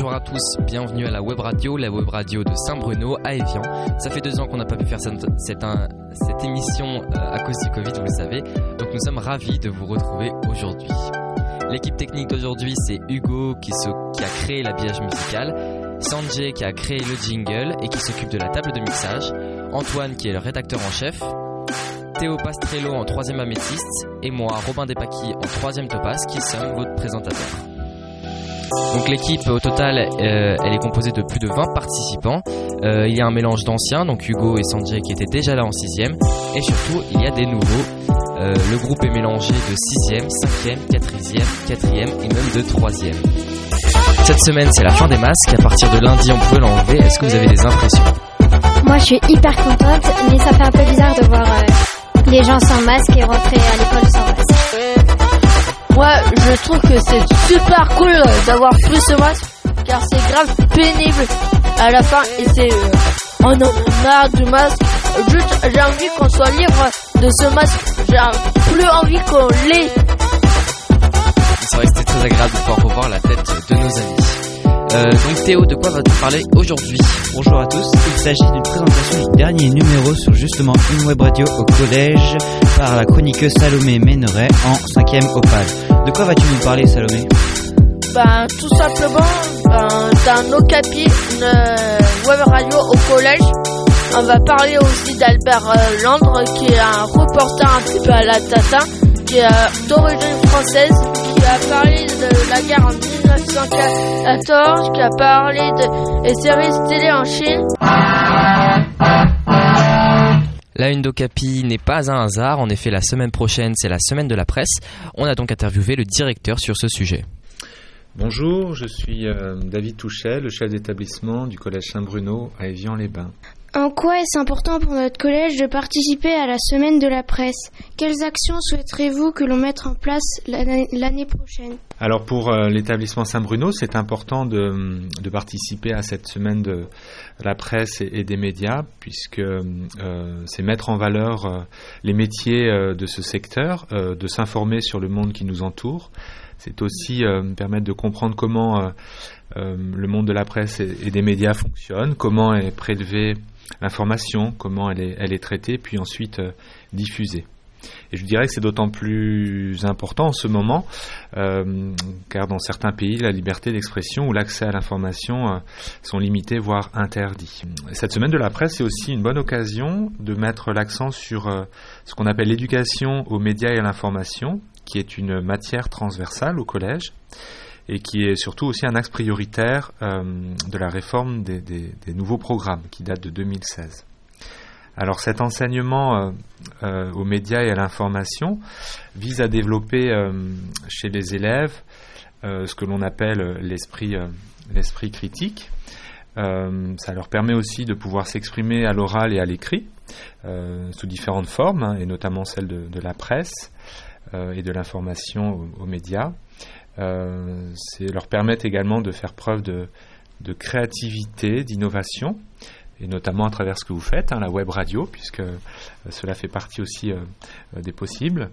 bonjour à tous, bienvenue à la web radio, la web radio de Saint-Bruno à Evian. Ça fait deux ans qu'on n'a pas pu faire cette, émission euh, à cause du Covid, vous le savez, donc nous sommes ravis de vous retrouver aujourd'hui. L'équipe technique d'aujourd'hui, c'est Hugo qui, a créé l'habillage musical, Sanjay qui a créé le jingle et qui s'occupe de la table de mixage, Antoine qui est le rédacteur en chef, Théo Pastrello en troisième améthyste et moi, Robin Despaquis en troisième topaz qui sommes votre présentateur. Donc l'équipe au total, euh, elle est composée de plus de 20 participants. Euh, il y a un mélange d'anciens, donc Hugo et Sanjay qui étaient déjà là en 6ème. Et surtout, il y a des nouveaux. Euh, le groupe est mélangé de 6ème, 5ème, 4ème, 4ème et même de 3ème. Cette semaine, c'est la fin des masques. À partir de lundi, on peut l'enlever. Est-ce que vous avez des impressions? Moi, je suis hyper contente, mais ça fait un peu bizarre de voir les gens sans masque et rentrer à l'école sans masque. Moi, je trouve que c'est super cool d'avoir plus ce masque, car c'est grave pénible à la fin et c'est... Euh, on en a marre du masque. Juste, j'ai envie qu'on soit libre de ce masque. J'ai plus envie qu'on l'ait. C'est vrai très agréable de pouvoir revoir la tête de nos amis. Euh, donc Théo, de quoi vas-tu parler aujourd'hui Bonjour à tous, il s'agit d'une présentation du dernier numéro sur justement une web radio au collège par la chroniqueuse Salomé Méneret en 5ème opale. De quoi vas-tu nous parler Salomé Ben tout simplement d'un Okapi, une web radio au collège. On va parler aussi d'Albert euh, Landre qui est un reporter un petit peu à la tata, qui est d'origine française, qui a parlé de la guerre en 1914, qui a parlé des séries télé en Chine. La une d'Ocapi n'est pas un hasard, en effet la semaine prochaine c'est la semaine de la presse. On a donc interviewé le directeur sur ce sujet. Bonjour, je suis euh, David Touchet, le chef d'établissement du collège Saint-Bruno à Évian-les-Bains. En quoi est-ce important pour notre collège de participer à la semaine de la presse? Quelles actions souhaiterez-vous que l'on mette en place l'année prochaine? Alors pour euh, l'établissement Saint-Bruno, c'est important de, participer à cette semaine de la presse et, des médias, puisque euh, c'est mettre en valeur euh, les métiers de ce secteur, de s'informer sur le monde qui nous entoure. C'est aussi permettre de comprendre comment le monde de la presse et des médias fonctionne, comment est prélevé l'information, comment elle est, traitée, puis ensuite euh, diffusée. Et je dirais que c'est d'autant plus important en ce moment, euh, car dans certains pays, la liberté d'expression ou l'accès à l'information euh, sont limités, voire interdits. Cette semaine de la presse est aussi une bonne occasion de mettre l'accent sur ce qu'on appelle l'éducation aux médias et à l'information, qui est une matière transversale au collège et qui est surtout aussi un axe prioritaire euh, de la réforme des, nouveaux programmes qui date de 2016. Alors cet enseignement euh, euh, aux médias et à l'information vise à développer chez les élèves ce que l'on appelle l'esprit critique. ça leur permet aussi de pouvoir s'exprimer à l'oral et à l'écrit sous différentes formes, hein, et notamment celle de, la presse et de l'information aux médias. Euh, c'est leur permettre également de faire preuve de, créativité, d'innovation, et notamment à travers ce que vous faites, hein, la web radio, puisque euh, cela fait partie aussi euh, des possibles.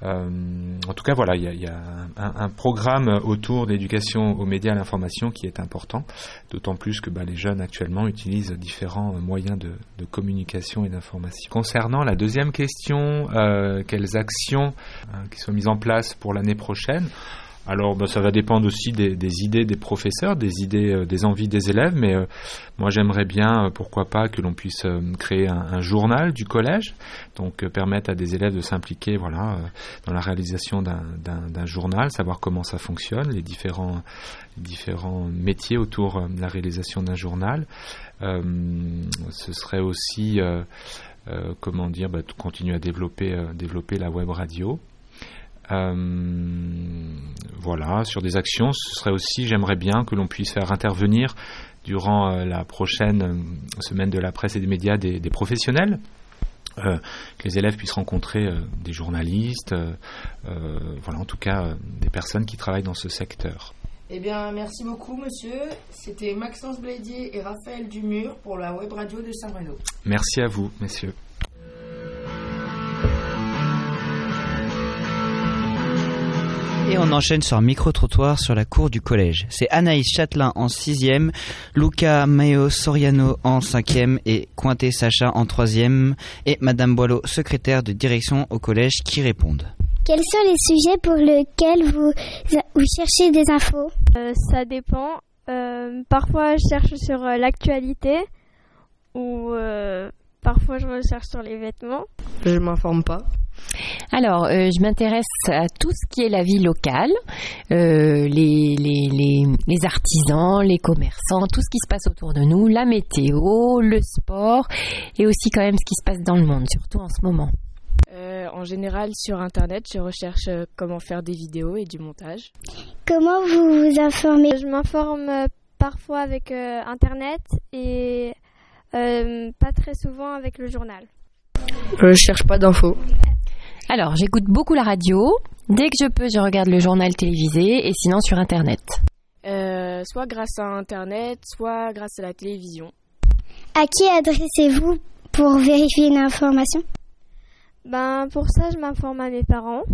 En tout cas, voilà, il y a, un, programme autour d'éducation aux médias et à l'information qui est important, d'autant plus que bah, les jeunes actuellement utilisent différents moyens de, communication et d'information. Concernant la deuxième question, quelles actions qui sont mises en place pour l'année prochaine alors, bah, ça va dépendre aussi des, idées des professeurs, des idées, euh, des envies des élèves. Mais euh, moi, j'aimerais bien, euh, pourquoi pas, que l'on puisse créer un, journal du collège, donc permettre à des élèves de s'impliquer, dans la réalisation d'un journal, savoir comment ça fonctionne, les différents, différents métiers autour de la réalisation d'un journal. ce serait aussi, comment dire, bah, continuer à développer, développer la web radio. Euh, voilà, sur des actions, ce serait aussi, j'aimerais bien que l'on puisse faire intervenir durant euh, la prochaine euh, semaine de la presse et des médias des, des professionnels. Euh, que les élèves puissent rencontrer euh, des journalistes, euh, voilà, en tout cas des personnes qui travaillent dans ce secteur. Eh bien, merci beaucoup, monsieur. C'était Maxence Blédier et Raphaël Dumur pour la web radio de Saint-Bruno. Merci à vous, messieurs. Et on enchaîne sur un micro-trottoir sur la cour du collège. C'est Anaïs Châtelain en 6e, Luca Mayo Soriano en 5e et Cointé Sacha en 3e et Madame Boileau, secrétaire de direction au collège, qui répondent. Quels sont les sujets pour lesquels vous, vous cherchez des infos? Euh, ça dépend. Euh, parfois, je cherche sur euh, l'actualité ou euh, parfois, je recherche sur les vêtements. Je m'informe pas. Alors, euh, je m'intéresse à tout ce qui est la vie locale, euh, les, les, les, les artisans, les commerçants, tout ce qui se passe autour de nous, la météo, le sport et aussi quand même ce qui se passe dans le monde, surtout en ce moment. Euh, en général, sur Internet, je recherche comment faire des vidéos et du montage. Comment vous vous informez? Je m'informe parfois avec euh, Internet et euh, pas très souvent avec le journal. Je cherche pas d'infos. Alors, j'écoute beaucoup la radio. Dès que je peux, je regarde le journal télévisé et sinon sur Internet. Euh, soit grâce à Internet, soit grâce à la télévision. À qui adressez-vous pour vérifier une information Ben, pour ça, je m'informe à mes parents.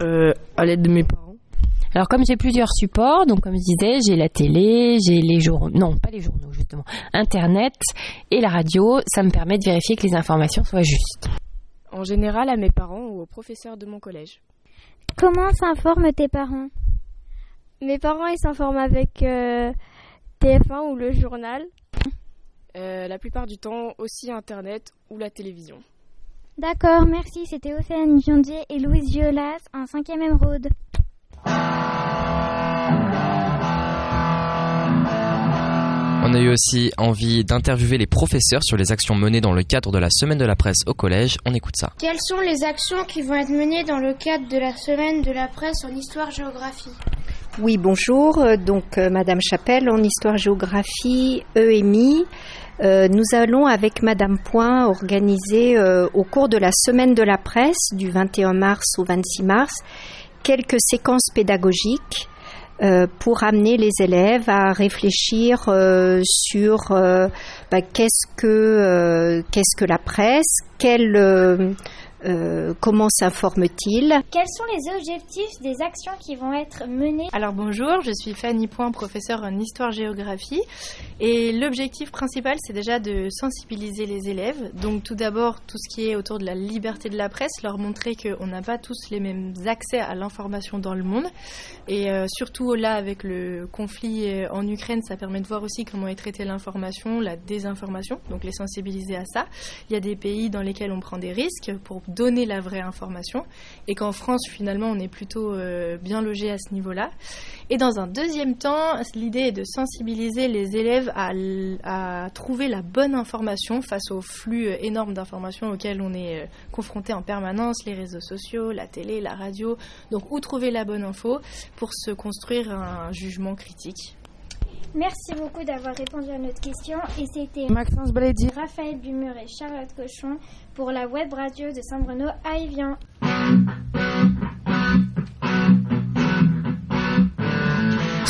Euh, à l'aide de mes parents. Alors comme j'ai plusieurs supports, donc comme je disais, j'ai la télé, j'ai les journaux, non pas les journaux justement, Internet et la radio, ça me permet de vérifier que les informations soient justes. En général, à mes parents professeurs de mon collège. Comment s'informent tes parents? Mes parents, ils s'informent avec euh, TF1 ou le journal. Euh, la plupart du temps, aussi Internet ou la télévision. D'accord, merci. C'était Océane Jondier et Louise Violas en 5e émeraude. On a eu aussi envie d'interviewer les professeurs sur les actions menées dans le cadre de la semaine de la presse au collège. On écoute ça. Quelles sont les actions qui vont être menées dans le cadre de la semaine de la presse en histoire-géographie? Oui, bonjour. Euh, Donc, euh, Madame Chapelle, en histoire-géographie, EMI. Euh, nous allons, avec Madame Point, organiser euh, au cours de la semaine de la presse, du 21 mars au 26 mars, quelques séquences pédagogiques pour amener les élèves à réfléchir euh, sur euh, bah, qu'est-ce que euh, qu'est-ce que la presse, quelle euh, euh, comment s'informe-t-il Quels sont les objectifs des actions qui vont être menées Alors bonjour, je suis Fanny Point, professeure en histoire-géographie. Et l'objectif principal, c'est déjà de sensibiliser les élèves. Donc tout d'abord, tout ce qui est autour de la liberté de la presse, leur montrer qu'on n'a pas tous les mêmes accès à l'information dans le monde. Et euh, surtout là, avec le conflit euh, en Ukraine, ça permet de voir aussi comment est traitée l'information, la désinformation, donc les sensibiliser à ça. Il y a des pays dans lesquels on prend des risques pour donner la vraie information et qu'en France, finalement, on est plutôt euh, bien logé à ce niveau-là. Et dans un deuxième temps, l'idée est de sensibiliser les élèves à, trouver la bonne information face au flux euh, énorme d'informations auxquelles on est euh, confronté en permanence, les réseaux sociaux, la télé, la radio. Donc où trouver la bonne info pour se construire un jugement critique. Merci beaucoup d'avoir répondu à notre question. Et c'était Maxence Blady. Raphaël Bumur et Charlotte Cochon pour la web radio de Saint-Bruno à Evian.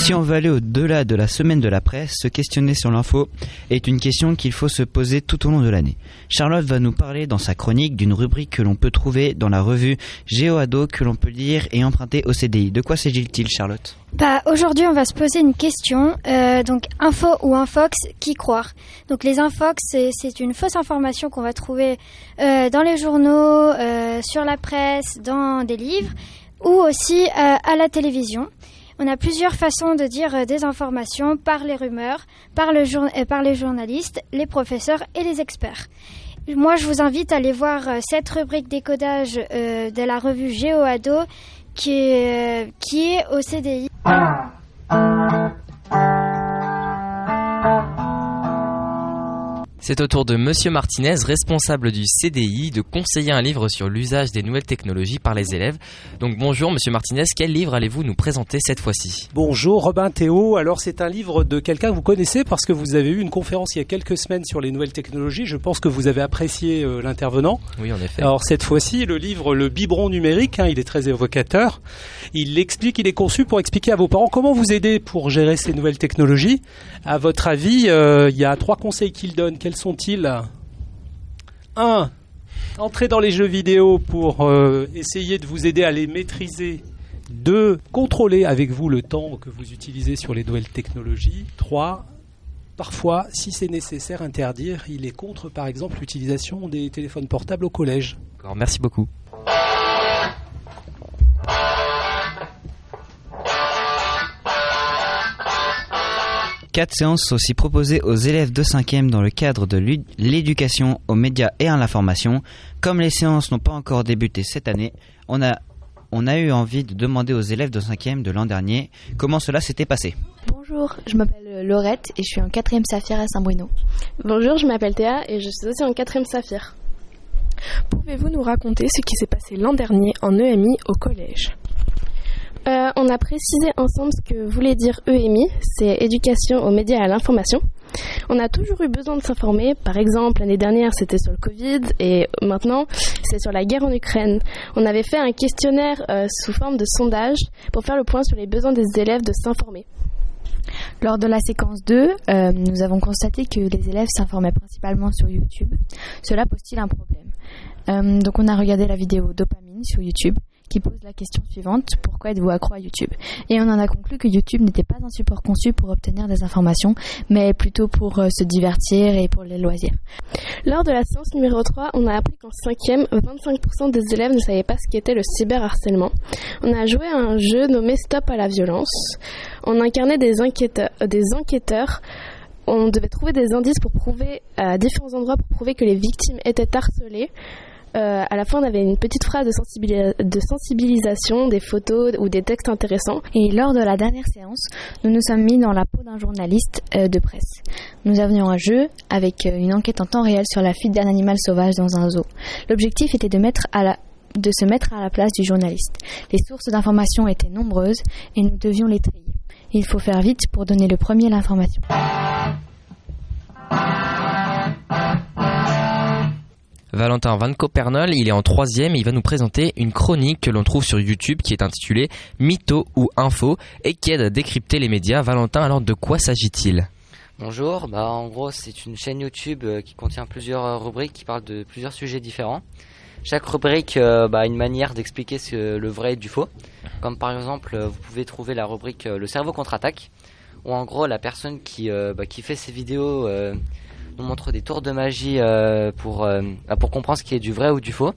Si on veut aller au-delà de la semaine de la presse, se questionner sur l'info est une question qu'il faut se poser tout au long de l'année. Charlotte va nous parler dans sa chronique d'une rubrique que l'on peut trouver dans la revue GeoAdo que l'on peut lire et emprunter au CDI. De quoi s'agit-il, Charlotte? Bah, aujourd'hui, on va se poser une question. Euh, donc, info ou infox, qui croire? Donc, les infox, c'est, une fausse information qu'on va trouver euh, dans les journaux, euh, sur la presse, dans des livres, ou aussi à la télévision. On a plusieurs façons de dire euh, des informations par les rumeurs, euh, par les journalistes, les professeurs et les experts. Moi, je vous invite à aller voir euh, cette rubrique décodage de la revue GeoAdo qui est, euh, qui est au CDI. C'est au tour de Monsieur Martinez, responsable du CDI, de conseiller un livre sur l'usage des nouvelles technologies par les élèves. Donc bonjour Monsieur Martinez, quel livre allez-vous nous présenter cette fois-ci? Bonjour Robin Théo, alors c'est un livre de quelqu'un que vous connaissez parce que vous avez eu une conférence il y a quelques semaines sur les nouvelles technologies, je pense que vous avez apprécié euh, l'intervenant. Oui en effet. Alors cette fois-ci, le livre Le biberon numérique, hein, il est très évocateur, il explique, il est conçu pour expliquer à vos parents comment vous aider pour gérer ces nouvelles technologies. À votre avis, euh, il y a trois conseils qu'il donne, quels sont-ils 1. Entrez dans les jeux vidéo pour euh, essayer de vous aider à les maîtriser Deux, contrôler avec vous le temps que vous utilisez sur les nouvelles technologies. Trois, parfois, si c'est nécessaire, interdire. Il est contre, par exemple, l'utilisation des téléphones portables au collège. Merci beaucoup. Quatre séances sont aussi proposées aux élèves de 5e dans le cadre de l'éducation aux médias et à l'information. Comme les séances n'ont pas encore débuté cette année, on a, on a eu envie de demander aux élèves de 5e de l'an dernier comment cela s'était passé. Bonjour, je m'appelle Laurette et je suis en 4e Saphir à Saint-Bruno. Bonjour, je m'appelle Théa et je suis aussi en 4e Saphir. Pouvez-vous nous raconter ce qui s'est passé l'an dernier en EMI au collège? Euh, on a précisé ensemble ce que voulait dire EMI, c'est éducation aux médias et à l'information. On a toujours eu besoin de s'informer. Par exemple, l'année dernière, c'était sur le Covid et maintenant, c'est sur la guerre en Ukraine. On avait fait un questionnaire euh, sous forme de sondage pour faire le point sur les besoins des élèves de s'informer. Lors de la séquence 2, euh, nous avons constaté que les élèves s'informaient principalement sur YouTube. Cela pose-t-il un problème? Donc on a regardé la vidéo dopamine sur YouTube qui pose la question suivante pourquoi êtes-vous accro à YouTube? Et on en a conclu que YouTube n'était pas un support conçu pour obtenir des informations, mais plutôt pour euh, se divertir et pour les loisirs. Lors de la séance numéro 3, on a appris qu'en 5e, 25% des élèves ne savaient pas ce qu'était le cyberharcèlement. On a joué à un jeu nommé Stop à la violence. On incarnait des enquêteurs. Euh, des enquêteurs on devait trouver des indices pour prouver à différents endroits pour prouver que les victimes étaient harcelées. Euh, à la fin, on avait une petite phrase de, sensibilisation, des photos ou des textes intéressants. Et lors de la dernière séance, nous nous sommes mis dans la peau d'un journaliste euh, de presse. Nous avions un jeu avec euh, une enquête en temps réel sur la fuite d'un animal sauvage dans un zoo. L'objectif était de de se mettre à la place du journaliste. Les sources d'information étaient nombreuses et nous devions les trier. Il faut faire vite pour donner le premier l'information. Valentin Van Copernol, il est en troisième et il va nous présenter une chronique que l'on trouve sur YouTube qui est intitulée Mytho ou Info et qui aide à décrypter les médias. Valentin, alors de quoi s'agit-il? Bonjour, bah en gros c'est une chaîne YouTube euh, qui contient plusieurs euh, rubriques qui parlent de plusieurs sujets différents. Chaque rubrique euh, bah, a une manière d'expliquer le vrai et du faux. Comme par exemple, vous pouvez trouver la rubrique Le cerveau contre-attaque, où en gros la personne qui, bah, qui fait ces vidéos nous montre des tours de magie euh, pour, euh, bah, pour comprendre ce qui est du vrai ou du faux.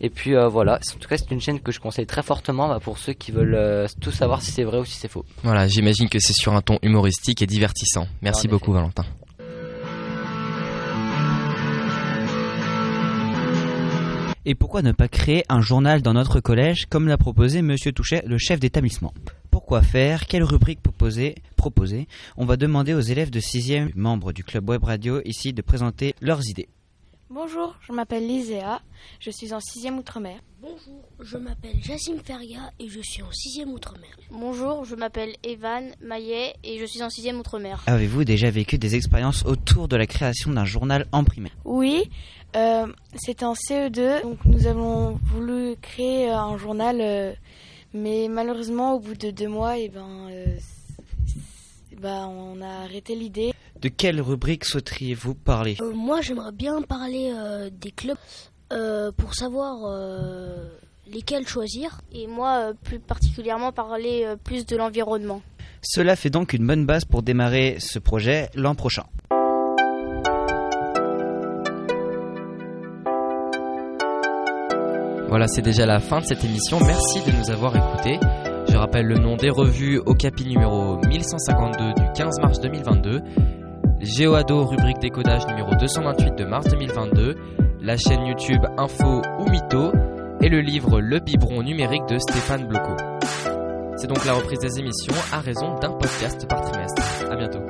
Et puis euh, voilà, en tout cas c'est une chaîne que je conseille très fortement bah, pour ceux qui veulent tout savoir si c'est vrai ou si c'est faux. Voilà, j'imagine que c'est sur un ton humoristique et divertissant. Merci beaucoup Valentin. Et pourquoi ne pas créer un journal dans notre collège comme l'a proposé Monsieur Touchet, le chef d'établissement? Pourquoi faire? Quelle rubrique proposer, proposer On va demander aux élèves de 6e, membres du club web radio, ici de présenter leurs idées. Bonjour, je m'appelle Liséa, je suis en 6e Outre-mer. Bonjour, je m'appelle Jassim Feria et je suis en 6e Outre-mer. Bonjour, je m'appelle Evan Maillet et je suis en 6e Outre-mer. Avez-vous déjà vécu des expériences autour de la création d'un journal en primaire? Oui, euh, c'était en CE2, donc nous avons voulu créer un journal, euh, mais malheureusement au bout de deux mois, et eh ben, euh, bah, on a arrêté l'idée. De quelle rubrique souhaiteriez-vous parler euh, Moi, j'aimerais bien parler euh, des clubs euh, pour savoir lesquels choisir. Et moi, plus particulièrement, parler plus de l'environnement. Cela fait donc une bonne base pour démarrer ce projet l'an prochain. Voilà, c'est déjà la fin de cette émission. Merci de nous avoir écoutés. Je rappelle le nom des revues au capi numéro 1152 du 15 mars 2022, GeoAdo rubrique décodage numéro 228 de mars 2022, la chaîne YouTube Info ou Mytho et le livre Le biberon numérique de Stéphane Bloco. C'est donc la reprise des émissions à raison d'un podcast par trimestre. À bientôt.